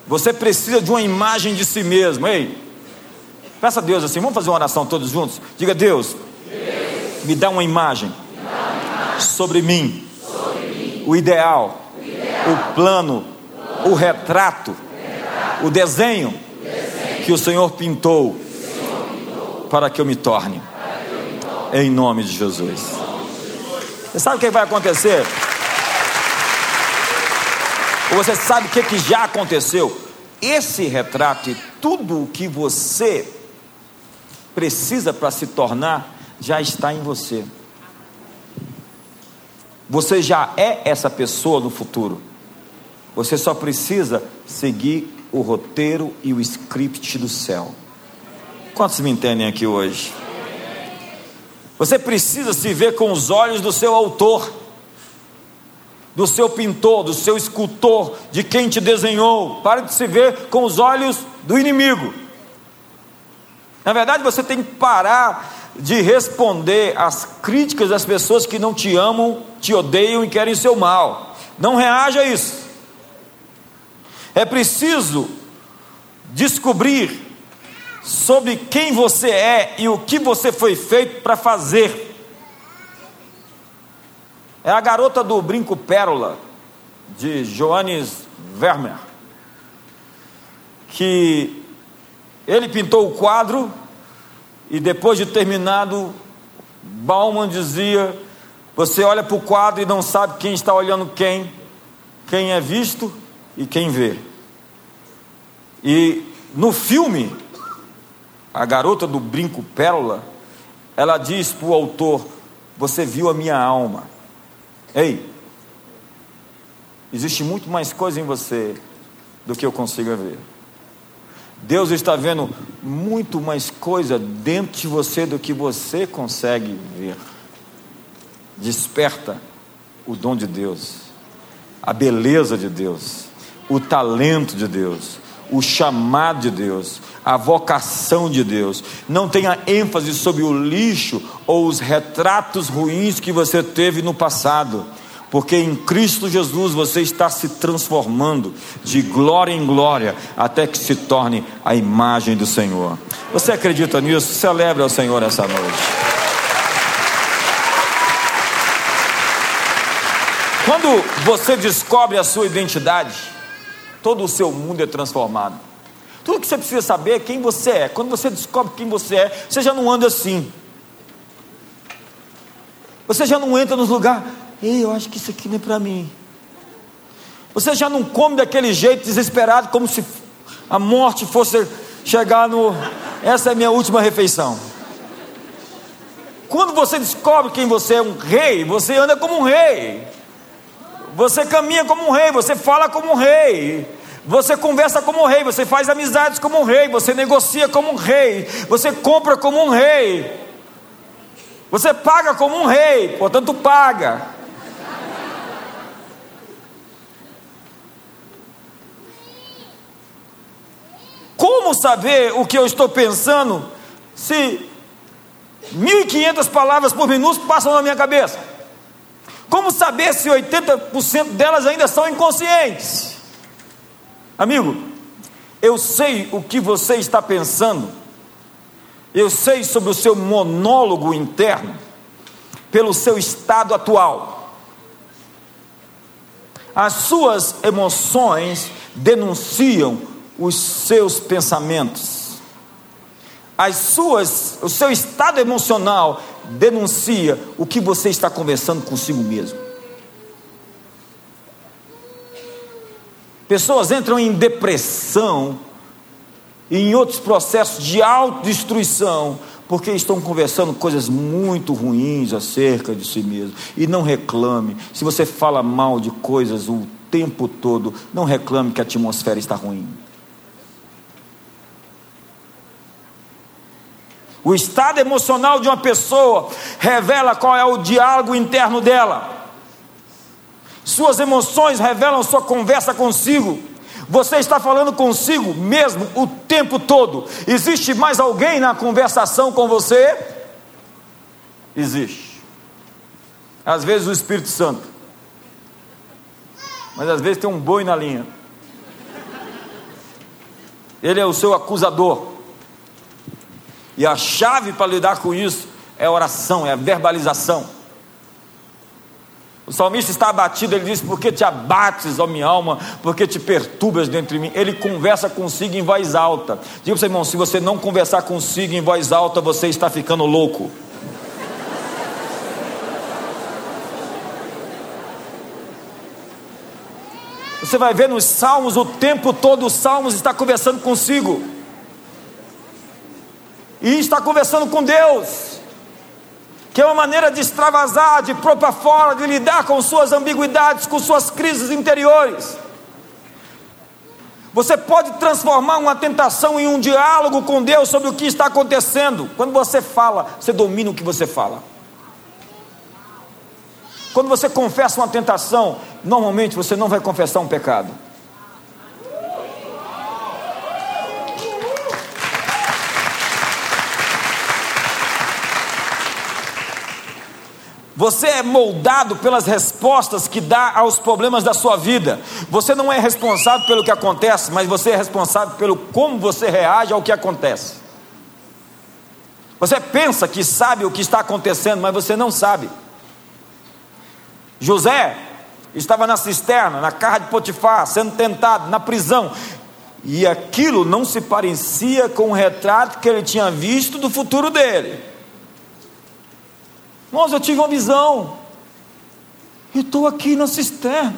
Você precisa de uma imagem de si mesmo. Ei, peça a Deus assim, vamos fazer uma oração todos juntos? Diga, Deus, Deus me dá uma imagem, dá uma imagem sobre, mim, sobre mim, o ideal, o, ideal, o plano, plano, o, retrato, o retrato, o desenho, o desenho que o Senhor pintou, para que eu me torne. Eu me torne. Em nome de Jesus. Você sabe o que vai acontecer? Ou você sabe o que, que já aconteceu? Esse retrato e tudo o que você precisa para se tornar já está em você. Você já é essa pessoa no futuro. Você só precisa seguir o roteiro e o script do céu. Quantos me entendem aqui hoje? Você precisa se ver com os olhos do seu autor do seu pintor, do seu escultor, de quem te desenhou. Pare de se ver com os olhos do inimigo. Na verdade, você tem que parar de responder às críticas das pessoas que não te amam, te odeiam e querem seu mal. Não reaja a isso. É preciso descobrir sobre quem você é e o que você foi feito para fazer. É a garota do brinco pérola, de Johannes Vermeer, que ele pintou o quadro e depois de terminado, Bauman dizia: Você olha para o quadro e não sabe quem está olhando quem, quem é visto e quem vê. E no filme, a garota do brinco pérola, ela diz para o autor: Você viu a minha alma. Ei, existe muito mais coisa em você do que eu consigo ver. Deus está vendo muito mais coisa dentro de você do que você consegue ver. Desperta o dom de Deus, a beleza de Deus, o talento de Deus, o chamado de Deus, a vocação de Deus. Não tenha ênfase sobre o lixo ou os retratos ruins que você teve no passado porque em Cristo Jesus você está se transformando de glória em glória até que se torne a imagem do Senhor. Você acredita nisso? Celebre ao Senhor essa noite. Quando você descobre a sua identidade, todo o seu mundo é transformado. Tudo que você precisa saber é quem você é. Quando você descobre quem você é, você já não anda assim. Você já não entra nos lugares. Ei, eu acho que isso aqui não é para mim. Você já não come daquele jeito desesperado, como se a morte fosse chegar no. Essa é a minha última refeição. Quando você descobre quem você é um rei, você anda como um rei. Você caminha como um rei, você fala como um rei. Você conversa como um rei, você faz amizades como um rei, você negocia como um rei, você compra como um rei. Você paga como um rei, portanto paga. Como saber o que eu estou pensando se 1.500 palavras por minuto passam na minha cabeça? Como saber se 80% delas ainda são inconscientes? Amigo, eu sei o que você está pensando, eu sei sobre o seu monólogo interno, pelo seu estado atual. As suas emoções denunciam os seus pensamentos. As suas, o seu estado emocional denuncia o que você está conversando consigo mesmo. Pessoas entram em depressão e em outros processos de autodestruição porque estão conversando coisas muito ruins acerca de si mesmo. E não reclame. Se você fala mal de coisas o tempo todo, não reclame que a atmosfera está ruim. O estado emocional de uma pessoa revela qual é o diálogo interno dela. Suas emoções revelam sua conversa consigo. Você está falando consigo mesmo o tempo todo. Existe mais alguém na conversação com você? Existe. Às vezes o Espírito Santo. Mas às vezes tem um boi na linha. Ele é o seu acusador. E a chave para lidar com isso é a oração, é a verbalização. O salmista está abatido, ele diz: Por que te abates, ó minha alma? Por que te perturbas dentro de mim? Ele conversa consigo em voz alta. Diga para você, irmão: se você não conversar consigo em voz alta, você está ficando louco. Você vai ver nos salmos, o tempo todo, os salmos está conversando consigo e está conversando com Deus, que é uma maneira de extravasar, de pôr para fora, de lidar com suas ambiguidades, com suas crises interiores. Você pode transformar uma tentação em um diálogo com Deus sobre o que está acontecendo. Quando você fala, você domina o que você fala. Quando você confessa uma tentação, normalmente você não vai confessar um pecado. Você é moldado pelas respostas que dá aos problemas da sua vida. Você não é responsável pelo que acontece, mas você é responsável pelo como você reage ao que acontece. Você pensa que sabe o que está acontecendo, mas você não sabe. José estava na cisterna, na casa de Potifar, sendo tentado, na prisão, e aquilo não se parecia com o retrato que ele tinha visto do futuro dele. Irmãos, eu tive uma visão, e estou aqui na cisterna.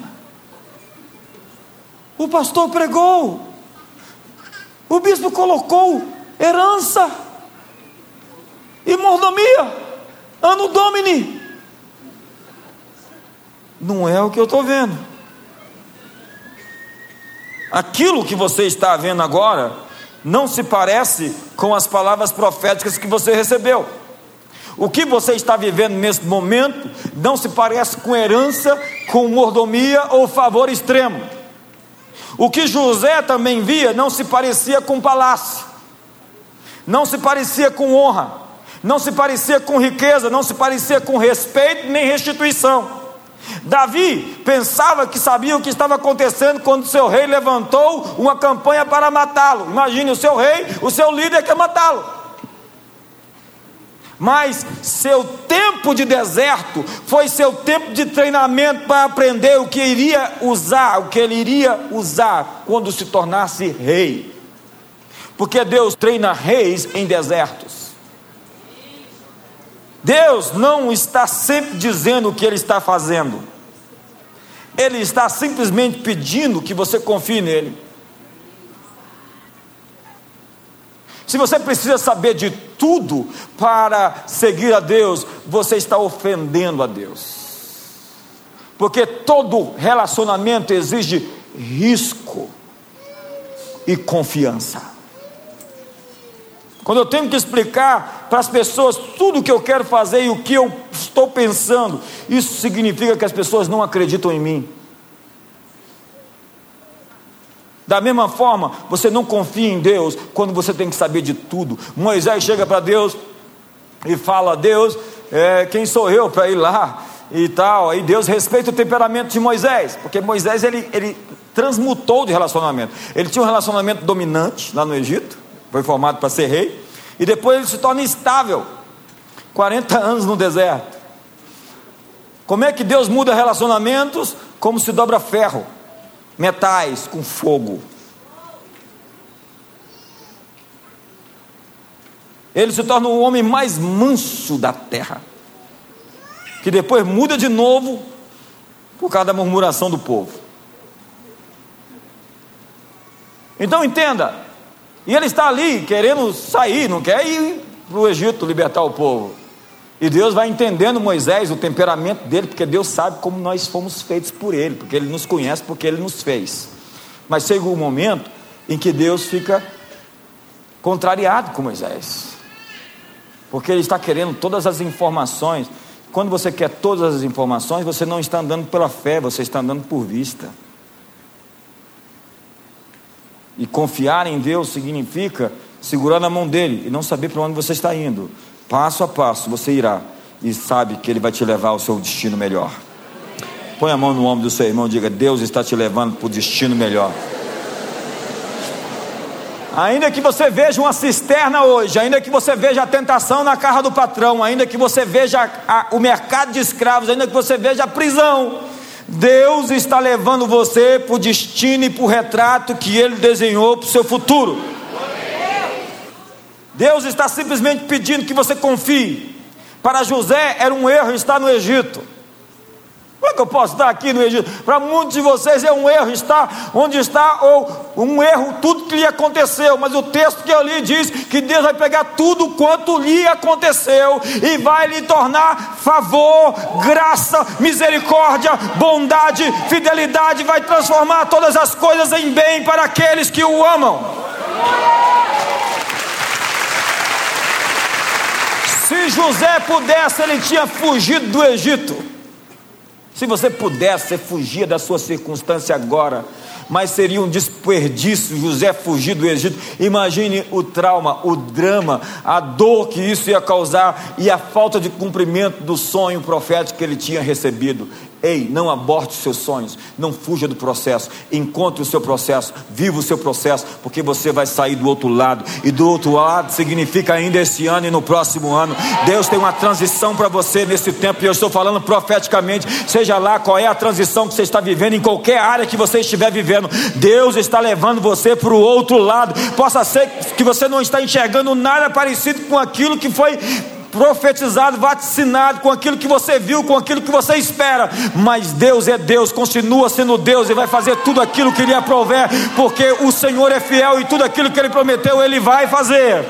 O pastor pregou, o bispo colocou herança e mordomia, ano domini. Não é o que eu estou vendo. Aquilo que você está vendo agora não se parece com as palavras proféticas que você recebeu. O que você está vivendo nesse momento não se parece com herança, com mordomia ou favor extremo. O que José também via não se parecia com palácio, não se parecia com honra, não se parecia com riqueza, não se parecia com respeito nem restituição. Davi pensava que sabia o que estava acontecendo quando seu rei levantou uma campanha para matá-lo. Imagine o seu rei, o seu líder quer matá-lo. Mas seu tempo de deserto foi seu tempo de treinamento para aprender o que iria usar, o que ele iria usar quando se tornasse rei. Porque Deus treina reis em desertos. Deus não está sempre dizendo o que Ele está fazendo, Ele está simplesmente pedindo que você confie nele. Se você precisa saber de tudo para seguir a Deus, você está ofendendo a Deus. Porque todo relacionamento exige risco e confiança. Quando eu tenho que explicar para as pessoas tudo o que eu quero fazer e o que eu estou pensando, isso significa que as pessoas não acreditam em mim. Da mesma forma, você não confia em Deus quando você tem que saber de tudo. Moisés chega para Deus e fala: Deus, é, quem sou eu para ir lá e tal? Aí Deus respeita o temperamento de Moisés, porque Moisés ele, ele transmutou de relacionamento. Ele tinha um relacionamento dominante lá no Egito, foi formado para ser rei, e depois ele se torna instável 40 anos no deserto. Como é que Deus muda relacionamentos? Como se dobra ferro, metais com fogo. Ele se torna o homem mais manso da terra, que depois muda de novo por causa da murmuração do povo. Então entenda, e ele está ali querendo sair, não quer ir para o Egito libertar o povo. E Deus vai entendendo Moisés, o temperamento dele, porque Deus sabe como nós fomos feitos por ele, porque ele nos conhece, porque ele nos fez. Mas chega um momento em que Deus fica contrariado com Moisés, porque ele está querendo todas as informações. Quando você quer todas as informações, você não está andando pela fé, você está andando por vista. E confiar em Deus significa segurar na mão dele e não saber para onde você está indo. Passo a passo você irá e sabe que ele vai te levar ao seu destino melhor. Põe a mão no ombro do seu irmão e diga: Deus está te levando para o destino melhor. Ainda que você veja uma cisterna hoje, ainda que você veja a tentação na casa do patrão, ainda que você veja a, o mercado de escravos, ainda que você veja a prisão, Deus está levando você para o destino e para o retrato que Ele desenhou para o seu futuro. Deus está simplesmente pedindo que você confie. Para José era um erro estar no Egito. Como é que eu posso estar aqui no Egito? Para muitos de vocês é um erro estar onde está, ou um erro tudo que lhe aconteceu. Mas o texto que eu li diz que Deus vai pegar tudo quanto lhe aconteceu e vai lhe tornar favor, graça, misericórdia, bondade, fidelidade, vai transformar todas as coisas em bem para aqueles que o amam. Se José pudesse, ele tinha fugido do Egito. Se você pudesse, você fugia da sua circunstância agora, mas seria um desperdício José fugir do Egito. Imagine o trauma, o drama, a dor que isso ia causar e a falta de cumprimento do sonho profético que ele tinha recebido. Ei, não aborte os seus sonhos, não fuja do processo, encontre o seu processo, viva o seu processo, porque você vai sair do outro lado, e do outro lado significa ainda esse ano e no próximo ano. Deus tem uma transição para você nesse tempo, e eu estou falando profeticamente, seja lá qual é a transição que você está vivendo, em qualquer área que você estiver vivendo, Deus está levando você para o outro lado. Possa ser que você não está enxergando nada parecido com aquilo que foi profetizado, vaticinado com aquilo que você viu, com aquilo que você espera. Mas Deus é Deus, continua sendo Deus e vai fazer tudo aquilo que Ele aprover, porque o Senhor é fiel e tudo aquilo que Ele prometeu, Ele vai fazer.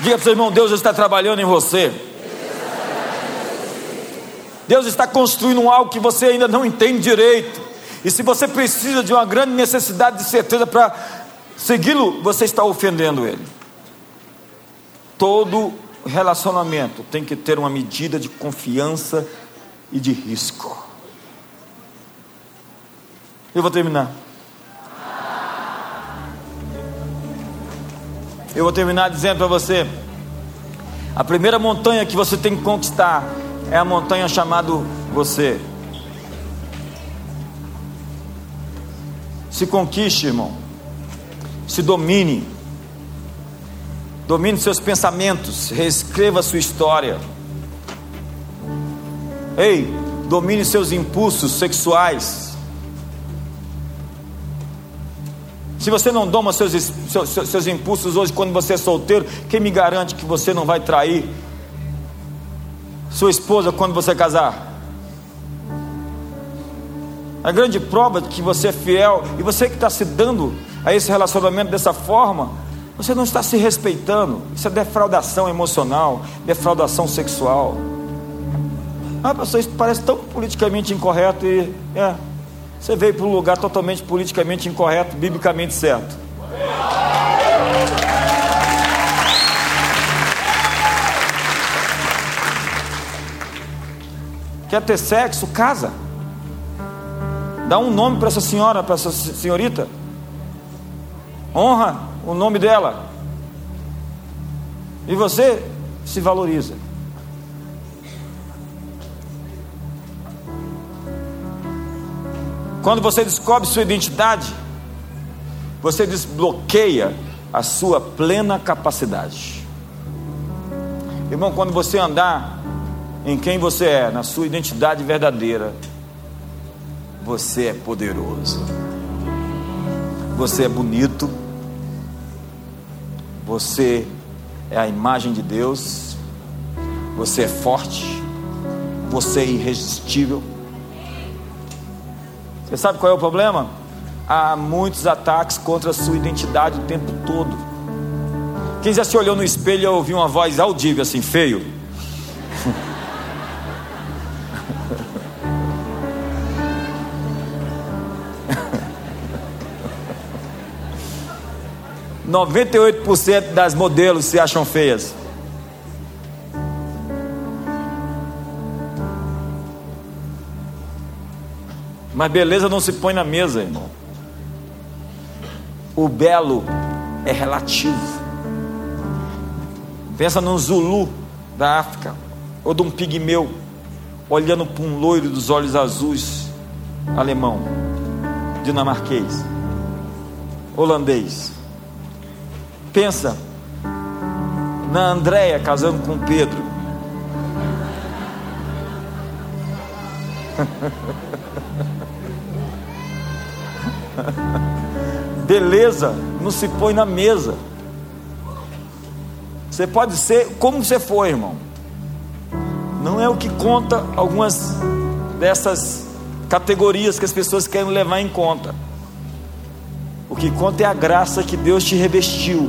Diga para o seu irmão: Deus está trabalhando em você. Deus está construindo algo que você ainda não entende direito. E se você precisa de uma grande necessidade de certeza para segui-lo, você está ofendendo ele. Todo relacionamento tem que ter uma medida de confiança e de risco. Eu vou terminar. Eu vou terminar dizendo para você: a primeira montanha que você tem que conquistar é a montanha chamada você. Se conquiste, irmão. Se domine. Domine seus pensamentos. Reescreva sua história. Ei, domine seus impulsos sexuais. Se você não doma seus, seus, seus, impulsos hoje, quando você é solteiro, quem me garante que você não vai trair sua esposa quando você casar? A grande prova de que você é fiel e você que está se dando a esse relacionamento dessa forma, você não está se respeitando. Isso é defraudação emocional, defraudação sexual. Ah, pastor, isso parece tão politicamente incorreto e é, você veio para um lugar totalmente politicamente incorreto, biblicamente certo. Quer ter sexo? Casa. Dá um nome para essa senhora, para essa senhorita. Honra o nome dela. E você se valoriza. Quando você descobre sua identidade, você desbloqueia a sua plena capacidade. Irmão, quando você andar em quem você é, na sua identidade verdadeira, você é poderoso. Você é bonito. Você é a imagem de Deus. Você é forte. Você é irresistível. Você sabe qual é o problema? Há muitos ataques contra a sua identidade o tempo todo. Quem já se olhou no espelho e ouviu uma voz audível assim, feio? 98% das modelos se acham feias. Mas beleza não se põe na mesa, irmão. O belo é relativo. Pensa num Zulu da África, ou de um pigmeu, olhando para um loiro dos olhos azuis, alemão, dinamarquês, holandês. Pensa na Andréia casando com Pedro. Beleza não se põe na mesa. Você pode ser como você for, irmão. Não é o que conta algumas dessas categorias que as pessoas querem levar em conta. O que conta é a graça que Deus te revestiu.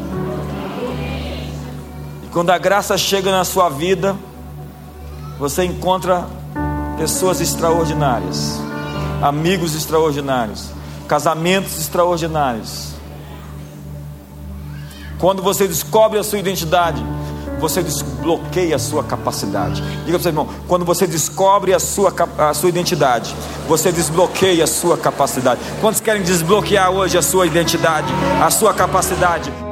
E quando a graça chega na sua vida, você encontra pessoas extraordinárias, amigos extraordinários, casamentos extraordinários. Quando você descobre a sua identidade, você desbloqueia a sua capacidade. Diga para o seu irmão: quando você descobre a sua, a sua identidade, você desbloqueia a sua capacidade. Quantos querem desbloquear hoje a sua identidade, a sua capacidade?